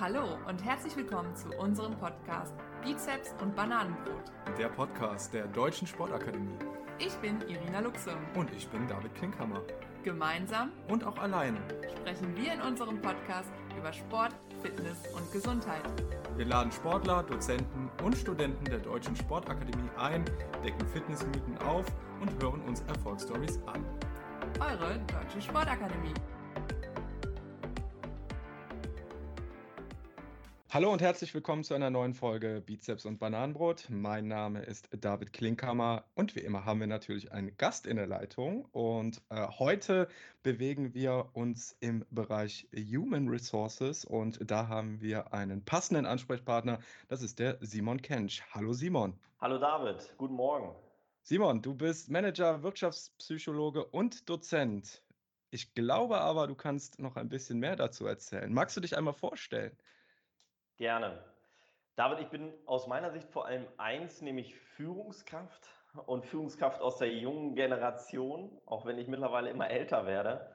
Hallo und herzlich willkommen zu unserem Podcast Bizeps und Bananenbrot. Der Podcast der Deutschen Sportakademie. Ich bin Irina Luxem. Und ich bin David Klinkhammer. Gemeinsam und auch alleine sprechen wir in unserem Podcast über Sport, Fitness und Gesundheit. Wir laden Sportler, Dozenten und Studenten der Deutschen Sportakademie ein, decken Fitnessmythen auf und hören uns Erfolgsstories an. Eure Deutsche Sportakademie. Hallo und herzlich willkommen zu einer neuen Folge Bizeps und Bananenbrot. Mein Name ist David Klinkhammer und wie immer haben wir natürlich einen Gast in der Leitung. Und äh, heute bewegen wir uns im Bereich Human Resources und da haben wir einen passenden Ansprechpartner. Das ist der Simon Kensch. Hallo Simon. Hallo David, guten Morgen. Simon, du bist Manager, Wirtschaftspsychologe und Dozent. Ich glaube aber, du kannst noch ein bisschen mehr dazu erzählen. Magst du dich einmal vorstellen? Gerne. David, ich bin aus meiner Sicht vor allem eins, nämlich Führungskraft und Führungskraft aus der jungen Generation. Auch wenn ich mittlerweile immer älter werde,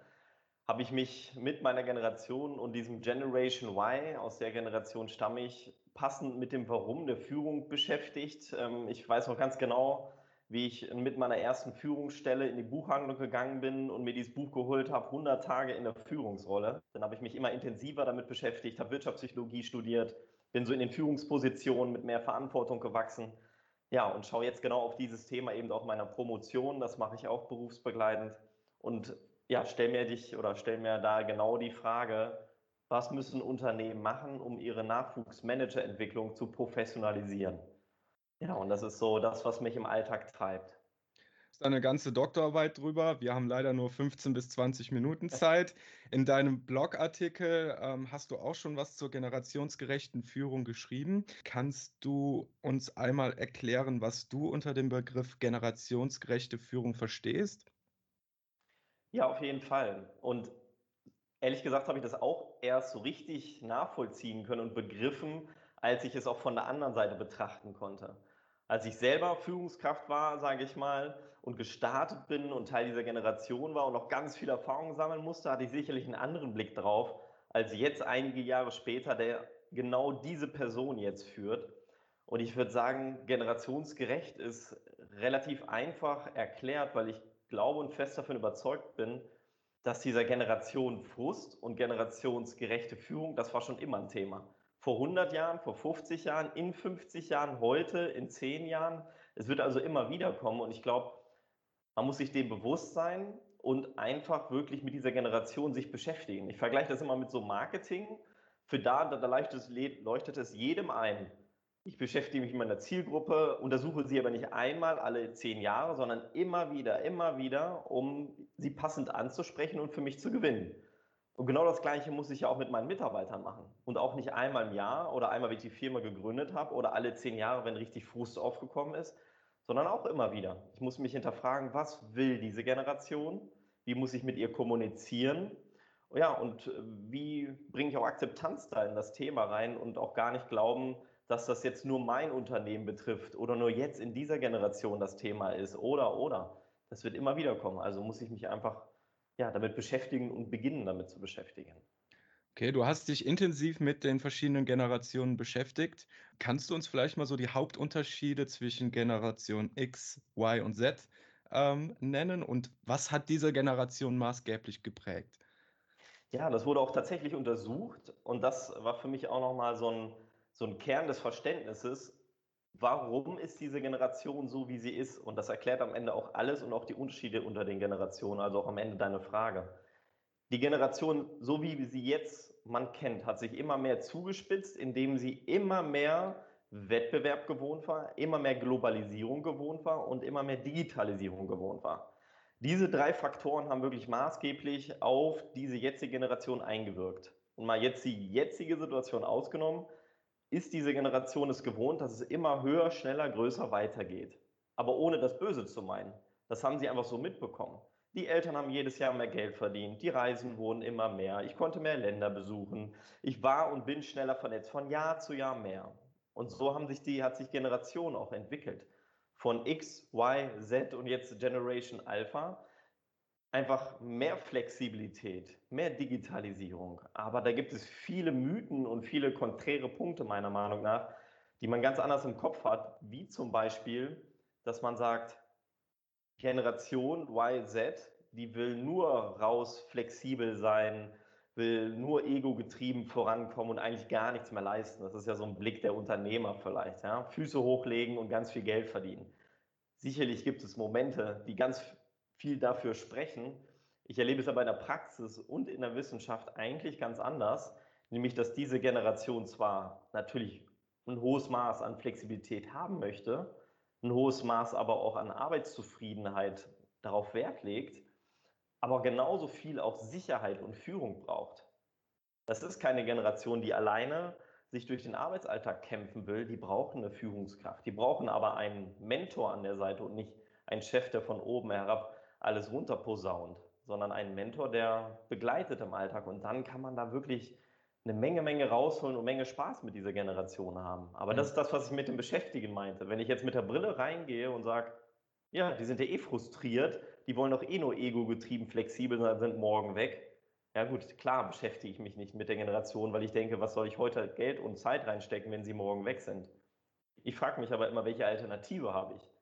habe ich mich mit meiner Generation und diesem Generation Y, aus der Generation stamme ich, passend mit dem Warum der Führung beschäftigt. Ähm, ich weiß noch ganz genau, wie ich mit meiner ersten Führungsstelle in die Buchhandlung gegangen bin und mir dieses Buch geholt habe, 100 Tage in der Führungsrolle. Dann habe ich mich immer intensiver damit beschäftigt, habe Wirtschaftspsychologie studiert, bin so in den Führungspositionen mit mehr Verantwortung gewachsen. Ja, und schaue jetzt genau auf dieses Thema eben auch meiner Promotion. Das mache ich auch berufsbegleitend. Und ja, stell mir dich oder stell mir da genau die Frage, was müssen Unternehmen machen, um ihre Nachwuchsmanagerentwicklung zu professionalisieren? Ja, und das ist so das, was mich im Alltag treibt. Das ist eine ganze Doktorarbeit drüber. Wir haben leider nur 15 bis 20 Minuten Zeit. In deinem Blogartikel ähm, hast du auch schon was zur generationsgerechten Führung geschrieben. Kannst du uns einmal erklären, was du unter dem Begriff generationsgerechte Führung verstehst? Ja, auf jeden Fall. Und ehrlich gesagt habe ich das auch erst so richtig nachvollziehen können und begriffen, als ich es auch von der anderen Seite betrachten konnte als ich selber Führungskraft war, sage ich mal, und gestartet bin und Teil dieser Generation war und noch ganz viel Erfahrung sammeln musste, hatte ich sicherlich einen anderen Blick drauf, als jetzt einige Jahre später, der genau diese Person jetzt führt. Und ich würde sagen, generationsgerecht ist relativ einfach erklärt, weil ich glaube und fest davon überzeugt bin, dass dieser Generation Frust und generationsgerechte Führung, das war schon immer ein Thema vor 100 Jahren, vor 50 Jahren, in 50 Jahren, heute, in 10 Jahren. Es wird also immer wieder kommen und ich glaube, man muss sich dem bewusst sein und einfach wirklich mit dieser Generation sich beschäftigen. Ich vergleiche das immer mit so Marketing. Für da, da leuchtet es, jedem ein. Ich beschäftige mich mit meiner Zielgruppe, untersuche sie aber nicht einmal alle zehn Jahre, sondern immer wieder, immer wieder, um sie passend anzusprechen und für mich zu gewinnen. Und genau das Gleiche muss ich ja auch mit meinen Mitarbeitern machen. Und auch nicht einmal im Jahr oder einmal, wenn ich die Firma gegründet habe oder alle zehn Jahre, wenn richtig Frust aufgekommen ist, sondern auch immer wieder. Ich muss mich hinterfragen, was will diese Generation? Wie muss ich mit ihr kommunizieren? Ja, und äh, wie bringe ich auch Akzeptanz da in das Thema rein und auch gar nicht glauben, dass das jetzt nur mein Unternehmen betrifft oder nur jetzt in dieser Generation das Thema ist oder oder. Das wird immer wieder kommen. Also muss ich mich einfach ja, damit beschäftigen und beginnen damit zu beschäftigen. Okay, du hast dich intensiv mit den verschiedenen Generationen beschäftigt. Kannst du uns vielleicht mal so die Hauptunterschiede zwischen Generation X, Y und Z ähm, nennen und was hat diese Generation maßgeblich geprägt? Ja, das wurde auch tatsächlich untersucht und das war für mich auch nochmal so ein, so ein Kern des Verständnisses, warum ist diese Generation so, wie sie ist? Und das erklärt am Ende auch alles und auch die Unterschiede unter den Generationen, also auch am Ende deine Frage. Die Generation, so wie sie jetzt man kennt, hat sich immer mehr zugespitzt, indem sie immer mehr Wettbewerb gewohnt war, immer mehr Globalisierung gewohnt war und immer mehr Digitalisierung gewohnt war. Diese drei Faktoren haben wirklich maßgeblich auf diese jetzige Generation eingewirkt. Und mal jetzt die jetzige Situation ausgenommen, ist diese Generation es gewohnt, dass es immer höher, schneller, größer weitergeht. Aber ohne das Böse zu meinen. Das haben sie einfach so mitbekommen. Die Eltern haben jedes Jahr mehr Geld verdient, die Reisen wurden immer mehr, ich konnte mehr Länder besuchen, ich war und bin schneller vernetzt, von Jahr zu Jahr mehr. Und so haben sich die, hat sich Generation auch entwickelt. Von X, Y, Z und jetzt Generation Alpha. Einfach mehr Flexibilität, mehr Digitalisierung. Aber da gibt es viele Mythen und viele konträre Punkte meiner Meinung nach, die man ganz anders im Kopf hat, wie zum Beispiel, dass man sagt, Generation YZ, die will nur raus flexibel sein, will nur ego-getrieben vorankommen und eigentlich gar nichts mehr leisten. Das ist ja so ein Blick der Unternehmer vielleicht. Ja? Füße hochlegen und ganz viel Geld verdienen. Sicherlich gibt es Momente, die ganz viel dafür sprechen. Ich erlebe es aber in der Praxis und in der Wissenschaft eigentlich ganz anders, nämlich dass diese Generation zwar natürlich ein hohes Maß an Flexibilität haben möchte, ein hohes Maß aber auch an Arbeitszufriedenheit darauf Wert legt, aber genauso viel auch Sicherheit und Führung braucht. Das ist keine Generation, die alleine sich durch den Arbeitsalltag kämpfen will, die brauchen eine Führungskraft. Die brauchen aber einen Mentor an der Seite und nicht einen Chef, der von oben herab alles runterposaunt, sondern einen Mentor, der begleitet im Alltag. Und dann kann man da wirklich eine Menge, Menge rausholen und Menge Spaß mit dieser Generation haben. Aber das ist das, was ich mit dem Beschäftigen meinte. Wenn ich jetzt mit der Brille reingehe und sage, ja, die sind ja eh frustriert, die wollen doch eh nur ego-getrieben flexibel sein, sind morgen weg. Ja gut, klar beschäftige ich mich nicht mit der Generation, weil ich denke, was soll ich heute Geld und Zeit reinstecken, wenn sie morgen weg sind? Ich frage mich aber immer, welche Alternative habe ich?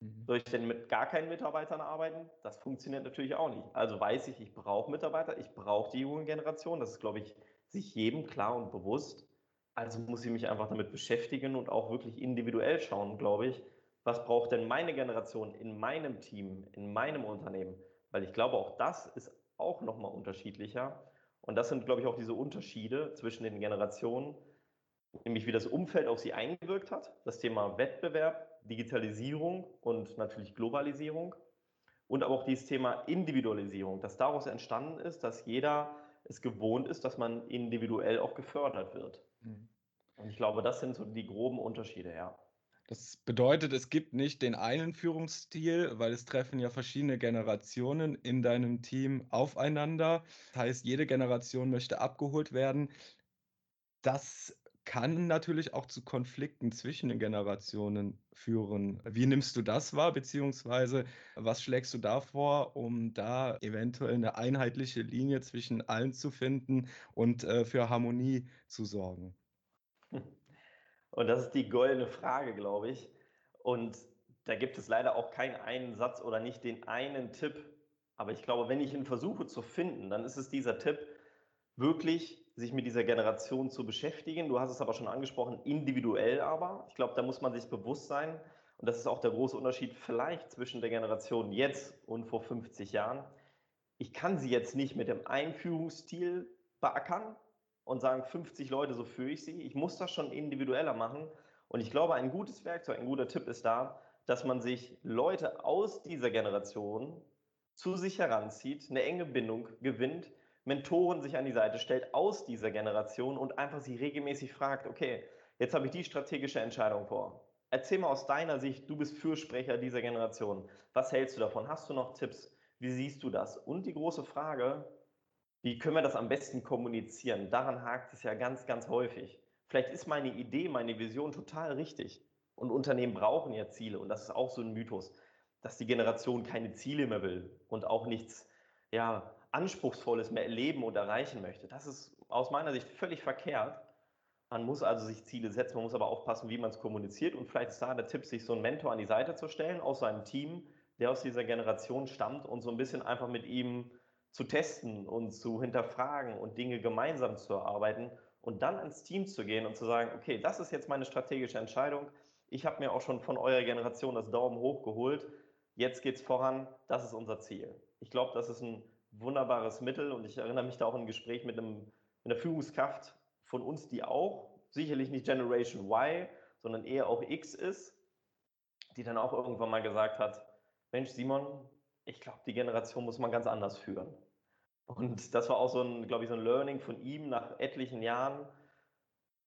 Mhm. Soll ich denn mit gar keinen Mitarbeitern arbeiten? Das funktioniert natürlich auch nicht. Also weiß ich, ich brauche Mitarbeiter, ich brauche die junge Generation. Das ist, glaube ich, sich jedem klar und bewusst. Also muss ich mich einfach damit beschäftigen und auch wirklich individuell schauen, glaube ich, was braucht denn meine Generation in meinem Team, in meinem Unternehmen? Weil ich glaube, auch das ist auch nochmal unterschiedlicher. Und das sind, glaube ich, auch diese Unterschiede zwischen den Generationen, nämlich wie das Umfeld auf sie eingewirkt hat, das Thema Wettbewerb, Digitalisierung und natürlich Globalisierung und aber auch dieses Thema Individualisierung, das daraus entstanden ist, dass jeder es gewohnt ist, dass man individuell auch gefördert wird. Mhm. Und ich glaube, das sind so die groben Unterschiede, ja. Das bedeutet, es gibt nicht den einen Führungsstil, weil es treffen ja verschiedene Generationen in deinem Team aufeinander. Das heißt, jede Generation möchte abgeholt werden. Das kann natürlich auch zu Konflikten zwischen den Generationen führen. Wie nimmst du das wahr, beziehungsweise was schlägst du da vor, um da eventuell eine einheitliche Linie zwischen allen zu finden und äh, für Harmonie zu sorgen? Und das ist die goldene Frage, glaube ich. Und da gibt es leider auch keinen einen Satz oder nicht den einen Tipp. Aber ich glaube, wenn ich ihn versuche zu finden, dann ist es dieser Tipp, wirklich sich mit dieser Generation zu beschäftigen. Du hast es aber schon angesprochen, individuell aber. Ich glaube, da muss man sich bewusst sein. Und das ist auch der große Unterschied vielleicht zwischen der Generation jetzt und vor 50 Jahren. Ich kann sie jetzt nicht mit dem Einführungsstil beackern, und sagen 50 Leute, so führe ich sie. Ich muss das schon individueller machen. Und ich glaube, ein gutes Werkzeug, ein guter Tipp ist da, dass man sich Leute aus dieser Generation zu sich heranzieht, eine enge Bindung gewinnt, Mentoren sich an die Seite stellt aus dieser Generation und einfach sie regelmäßig fragt, okay, jetzt habe ich die strategische Entscheidung vor. Erzähl mal aus deiner Sicht, du bist Fürsprecher dieser Generation. Was hältst du davon? Hast du noch Tipps? Wie siehst du das? Und die große Frage, wie können wir das am besten kommunizieren? Daran hakt es ja ganz, ganz häufig. Vielleicht ist meine Idee, meine Vision total richtig. Und Unternehmen brauchen ja Ziele. Und das ist auch so ein Mythos, dass die Generation keine Ziele mehr will und auch nichts ja, Anspruchsvolles mehr erleben und erreichen möchte. Das ist aus meiner Sicht völlig verkehrt. Man muss also sich Ziele setzen, man muss aber aufpassen, wie man es kommuniziert. Und vielleicht ist da der Tipp, sich so einen Mentor an die Seite zu stellen aus seinem Team, der aus dieser Generation stammt und so ein bisschen einfach mit ihm zu testen und zu hinterfragen und Dinge gemeinsam zu erarbeiten und dann ins Team zu gehen und zu sagen, okay, das ist jetzt meine strategische Entscheidung. Ich habe mir auch schon von eurer Generation das Daumen hoch geholt. Jetzt geht es voran. Das ist unser Ziel. Ich glaube, das ist ein wunderbares Mittel und ich erinnere mich da auch an ein Gespräch mit, einem, mit einer Führungskraft von uns, die auch sicherlich nicht Generation Y, sondern eher auch X ist, die dann auch irgendwann mal gesagt hat, Mensch, Simon, ich glaube, die Generation muss man ganz anders führen. Und das war auch so ein, glaube ich, so ein Learning von ihm nach etlichen Jahren.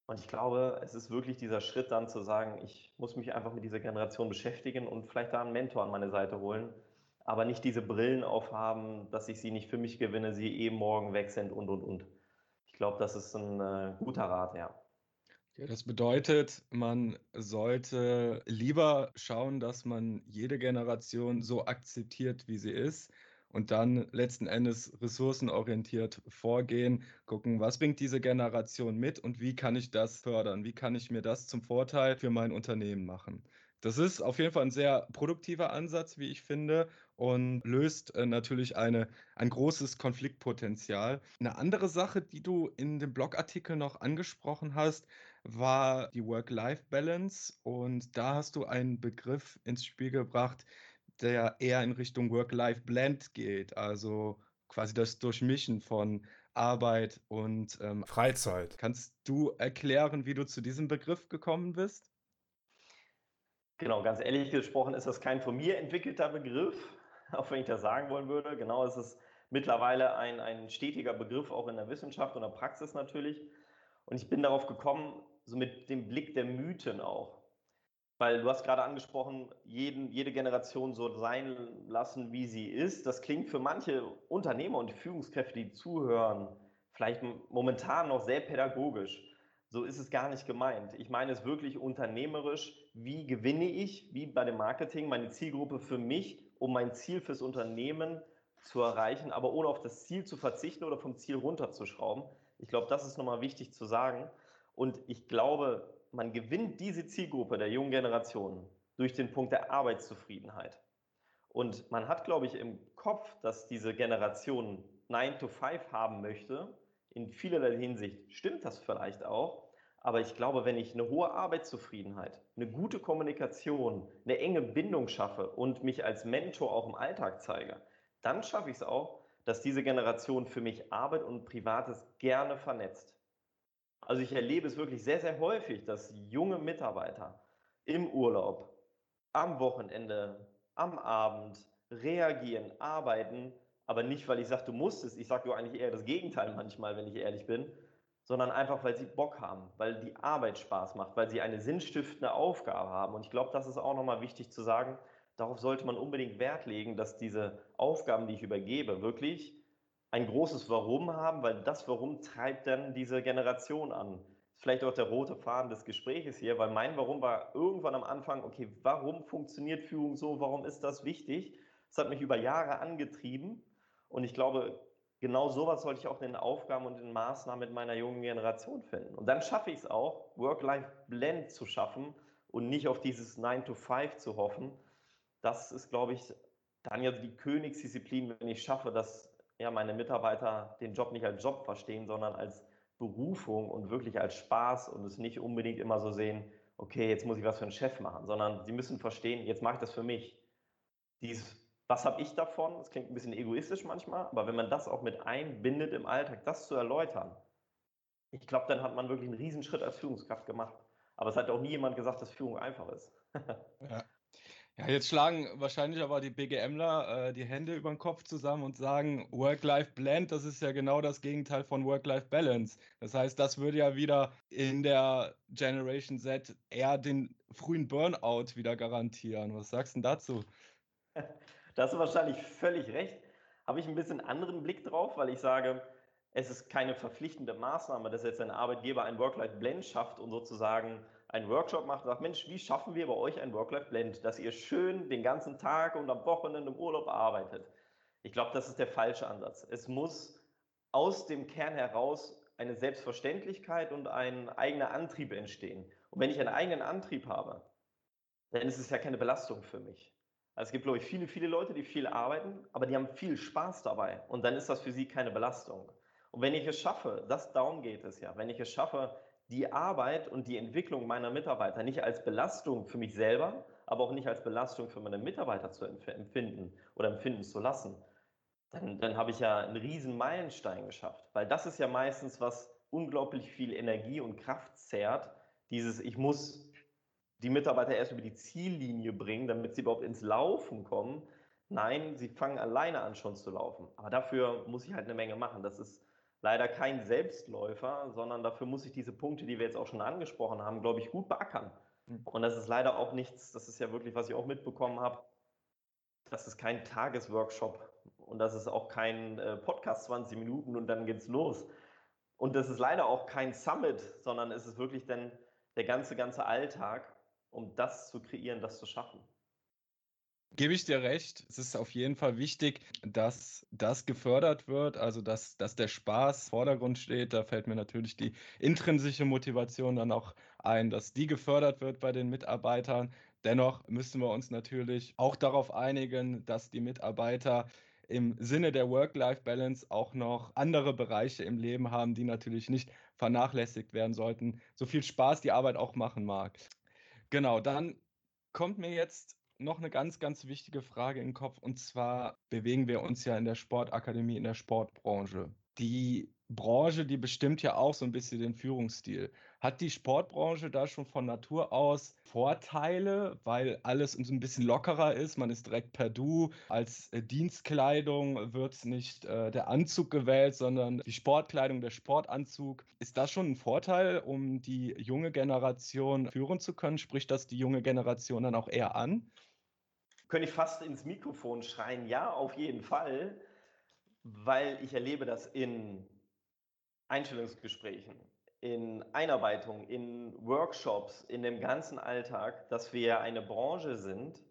Und ich glaube, es ist wirklich dieser Schritt dann zu sagen, ich muss mich einfach mit dieser Generation beschäftigen und vielleicht da einen Mentor an meine Seite holen, aber nicht diese Brillen aufhaben, dass ich sie nicht für mich gewinne, sie eben morgen weg sind und, und, und. Ich glaube, das ist ein äh, guter Rat, ja. Ja, das bedeutet, man sollte lieber schauen, dass man jede Generation so akzeptiert, wie sie ist und dann letzten Endes ressourcenorientiert vorgehen, gucken, was bringt diese Generation mit und wie kann ich das fördern, wie kann ich mir das zum Vorteil für mein Unternehmen machen. Das ist auf jeden Fall ein sehr produktiver Ansatz, wie ich finde, und löst äh, natürlich eine, ein großes Konfliktpotenzial. Eine andere Sache, die du in dem Blogartikel noch angesprochen hast, war die Work-Life-Balance. Und da hast du einen Begriff ins Spiel gebracht, der eher in Richtung Work-Life-Blend geht, also quasi das Durchmischen von Arbeit und ähm, Freizeit. Kannst du erklären, wie du zu diesem Begriff gekommen bist? Genau, ganz ehrlich gesprochen ist das kein von mir entwickelter Begriff, auch wenn ich das sagen wollen würde. Genau, es ist mittlerweile ein, ein stetiger Begriff, auch in der Wissenschaft und der Praxis natürlich. Und ich bin darauf gekommen, so mit dem Blick der Mythen auch. Weil du hast gerade angesprochen, jeden, jede Generation so sein lassen, wie sie ist. Das klingt für manche Unternehmer und Führungskräfte, die zuhören, vielleicht momentan noch sehr pädagogisch. So ist es gar nicht gemeint. Ich meine es wirklich unternehmerisch. Wie gewinne ich, wie bei dem Marketing, meine Zielgruppe für mich, um mein Ziel fürs Unternehmen zu erreichen, aber ohne auf das Ziel zu verzichten oder vom Ziel runterzuschrauben. Ich glaube, das ist nochmal wichtig zu sagen. Und ich glaube, man gewinnt diese Zielgruppe der jungen Generation durch den Punkt der Arbeitszufriedenheit. Und man hat, glaube ich, im Kopf, dass diese Generation 9 to 5 haben möchte. In vielerlei Hinsicht stimmt das vielleicht auch. Aber ich glaube, wenn ich eine hohe Arbeitszufriedenheit, eine gute Kommunikation, eine enge Bindung schaffe und mich als Mentor auch im Alltag zeige, dann schaffe ich es auch, dass diese Generation für mich Arbeit und Privates gerne vernetzt. Also ich erlebe es wirklich sehr, sehr häufig, dass junge Mitarbeiter im Urlaub, am Wochenende, am Abend reagieren, arbeiten, aber nicht, weil ich sage, du musst es. Ich sage eigentlich eher das Gegenteil manchmal, wenn ich ehrlich bin, sondern einfach, weil sie Bock haben, weil die Arbeit Spaß macht, weil sie eine sinnstiftende Aufgabe haben. Und ich glaube, das ist auch nochmal wichtig zu sagen, darauf sollte man unbedingt Wert legen, dass diese Aufgaben, die ich übergebe, wirklich ein großes Warum haben, weil das Warum treibt dann diese Generation an. Vielleicht auch der rote Faden des Gesprächs hier, weil mein Warum war irgendwann am Anfang, okay, warum funktioniert Führung so, warum ist das wichtig? Das hat mich über Jahre angetrieben und ich glaube, genau sowas sollte ich auch in den Aufgaben und in den Maßnahmen mit meiner jungen Generation finden. Und dann schaffe ich es auch, Work-Life-Blend zu schaffen und nicht auf dieses 9 to 5 zu hoffen. Das ist, glaube ich, dann ja die Königsdisziplin, wenn ich schaffe, dass ja, meine Mitarbeiter den Job nicht als Job verstehen, sondern als Berufung und wirklich als Spaß und es nicht unbedingt immer so sehen, okay, jetzt muss ich was für einen Chef machen, sondern sie müssen verstehen, jetzt mache ich das für mich. Dieses was habe ich davon? Das klingt ein bisschen egoistisch manchmal, aber wenn man das auch mit einbindet im Alltag, das zu erläutern, ich glaube, dann hat man wirklich einen Riesenschritt als Führungskraft gemacht. Aber es hat auch nie jemand gesagt, dass Führung einfach ist. ja. Ja, jetzt schlagen wahrscheinlich aber die BGMler äh, die Hände über den Kopf zusammen und sagen, Work-Life-Blend, das ist ja genau das Gegenteil von Work-Life-Balance. Das heißt, das würde ja wieder in der Generation Z eher den frühen Burnout wieder garantieren. Was sagst du denn dazu? Da hast du wahrscheinlich völlig recht. Habe ich ein bisschen anderen Blick drauf, weil ich sage, es ist keine verpflichtende Maßnahme, dass jetzt ein Arbeitgeber ein Work-Life-Blend schafft und sozusagen einen Workshop macht und sagt, Mensch, wie schaffen wir bei euch ein Work-Life-Blend, dass ihr schön den ganzen Tag und am Wochenende im Urlaub arbeitet. Ich glaube, das ist der falsche Ansatz. Es muss aus dem Kern heraus eine Selbstverständlichkeit und ein eigener Antrieb entstehen. Und wenn ich einen eigenen Antrieb habe, dann ist es ja keine Belastung für mich. Also es gibt, glaube ich, viele, viele Leute, die viel arbeiten, aber die haben viel Spaß dabei. Und dann ist das für sie keine Belastung. Und wenn ich es schaffe, das darum geht es ja, wenn ich es schaffe, die Arbeit und die Entwicklung meiner Mitarbeiter nicht als Belastung für mich selber, aber auch nicht als Belastung für meine Mitarbeiter zu empfinden oder empfinden zu lassen, dann, dann habe ich ja einen riesen Meilenstein geschafft. Weil das ist ja meistens, was unglaublich viel Energie und Kraft zehrt. Dieses, ich muss die Mitarbeiter erst über die Ziellinie bringen, damit sie überhaupt ins Laufen kommen. Nein, sie fangen alleine an schon zu laufen. Aber dafür muss ich halt eine Menge machen. Das ist leider kein Selbstläufer, sondern dafür muss ich diese Punkte, die wir jetzt auch schon angesprochen haben, glaube ich, gut beackern. Hm. Und das ist leider auch nichts, das ist ja wirklich, was ich auch mitbekommen habe, das ist kein Tagesworkshop und das ist auch kein äh, Podcast 20 Minuten und dann geht's los. Und das ist leider auch kein Summit, sondern es ist wirklich dann der ganze, ganze Alltag um das zu kreieren, das zu schaffen. Gebe ich dir recht. Es ist auf jeden Fall wichtig, dass das gefördert wird, also dass, dass der Spaß im Vordergrund steht. Da fällt mir natürlich die intrinsische Motivation dann auch ein, dass die gefördert wird bei den Mitarbeitern. Dennoch müssen wir uns natürlich auch darauf einigen, dass die Mitarbeiter im Sinne der Work-Life-Balance auch noch andere Bereiche im Leben haben, die natürlich nicht vernachlässigt werden sollten, so viel Spaß die Arbeit auch machen mag. Genau, dann kommt mir jetzt noch eine ganz, ganz wichtige Frage in den Kopf. Und zwar bewegen wir uns ja in der Sportakademie, in der Sportbranche. Die Branche, die bestimmt ja auch so ein bisschen den Führungsstil. Hat die Sportbranche da schon von Natur aus Vorteile, weil alles ein bisschen lockerer ist? Man ist direkt per Du. Als äh, Dienstkleidung wird nicht äh, der Anzug gewählt, sondern die Sportkleidung, der Sportanzug. Ist das schon ein Vorteil, um die junge Generation führen zu können? Spricht das die junge Generation dann auch eher an? Könnte ich fast ins Mikrofon schreien, ja, auf jeden Fall, weil ich erlebe das in Einstellungsgesprächen, in Einarbeitung, in Workshops, in dem ganzen Alltag, dass wir eine Branche sind,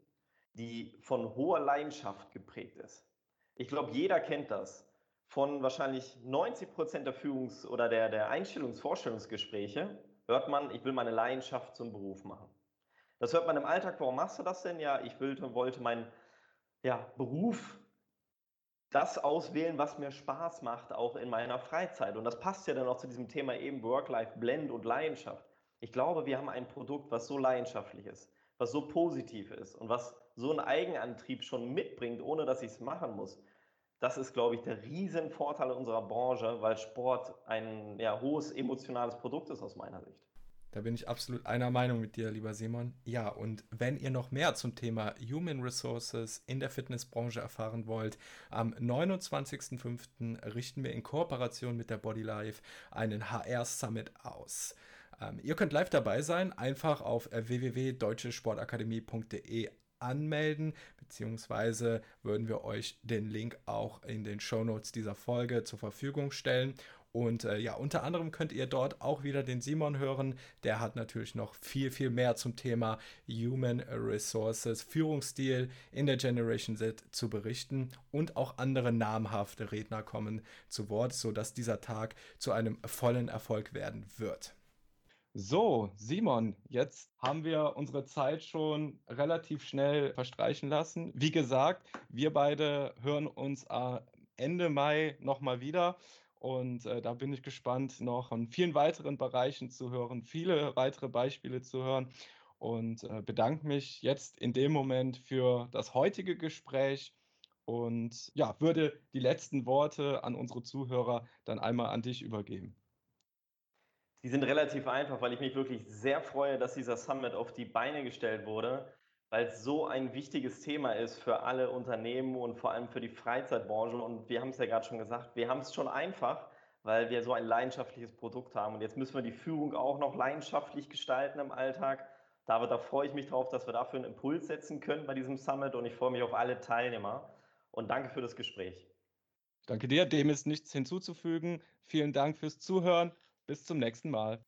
die von hoher Leidenschaft geprägt ist. Ich glaube, jeder kennt das. Von wahrscheinlich 90 Prozent der Führungs- oder der, der Einstellungs-Vorstellungsgespräche hört man, ich will meine Leidenschaft zum Beruf machen. Das hört man im Alltag, warum machst du das denn? Ja, ich will, wollte meinen ja, Beruf das auswählen, was mir Spaß macht, auch in meiner Freizeit. Und das passt ja dann auch zu diesem Thema eben Work-Life-Blend und Leidenschaft. Ich glaube, wir haben ein Produkt, was so leidenschaftlich ist, was so positiv ist und was so einen Eigenantrieb schon mitbringt, ohne dass ich es machen muss. Das ist, glaube ich, der Riesenvorteil unserer Branche, weil Sport ein ja, hohes emotionales Produkt ist aus meiner Sicht. Da bin ich absolut einer Meinung mit dir, lieber Simon. Ja, und wenn ihr noch mehr zum Thema Human Resources in der Fitnessbranche erfahren wollt, am 29.05. richten wir in Kooperation mit der Bodylife einen HR Summit aus. Ähm, ihr könnt live dabei sein, einfach auf www.deutschesportakademie.de anmelden, beziehungsweise würden wir euch den Link auch in den Show Notes dieser Folge zur Verfügung stellen. Und äh, ja, unter anderem könnt ihr dort auch wieder den Simon hören. Der hat natürlich noch viel, viel mehr zum Thema Human Resources, Führungsstil in der Generation Z zu berichten. Und auch andere namhafte Redner kommen zu Wort, sodass dieser Tag zu einem vollen Erfolg werden wird. So, Simon, jetzt haben wir unsere Zeit schon relativ schnell verstreichen lassen. Wie gesagt, wir beide hören uns Ende Mai nochmal wieder. Und äh, da bin ich gespannt, noch von vielen weiteren Bereichen zu hören, viele weitere Beispiele zu hören. Und äh, bedanke mich jetzt in dem Moment für das heutige Gespräch und ja, würde die letzten Worte an unsere Zuhörer dann einmal an dich übergeben. Die sind relativ einfach, weil ich mich wirklich sehr freue, dass dieser Summit auf die Beine gestellt wurde weil es so ein wichtiges Thema ist für alle Unternehmen und vor allem für die Freizeitbranche. Und wir haben es ja gerade schon gesagt, wir haben es schon einfach, weil wir so ein leidenschaftliches Produkt haben. Und jetzt müssen wir die Führung auch noch leidenschaftlich gestalten im Alltag. David, da freue ich mich drauf, dass wir dafür einen Impuls setzen können bei diesem Summit und ich freue mich auf alle Teilnehmer. Und danke für das Gespräch. Danke dir, dem ist nichts hinzuzufügen. Vielen Dank fürs Zuhören. Bis zum nächsten Mal.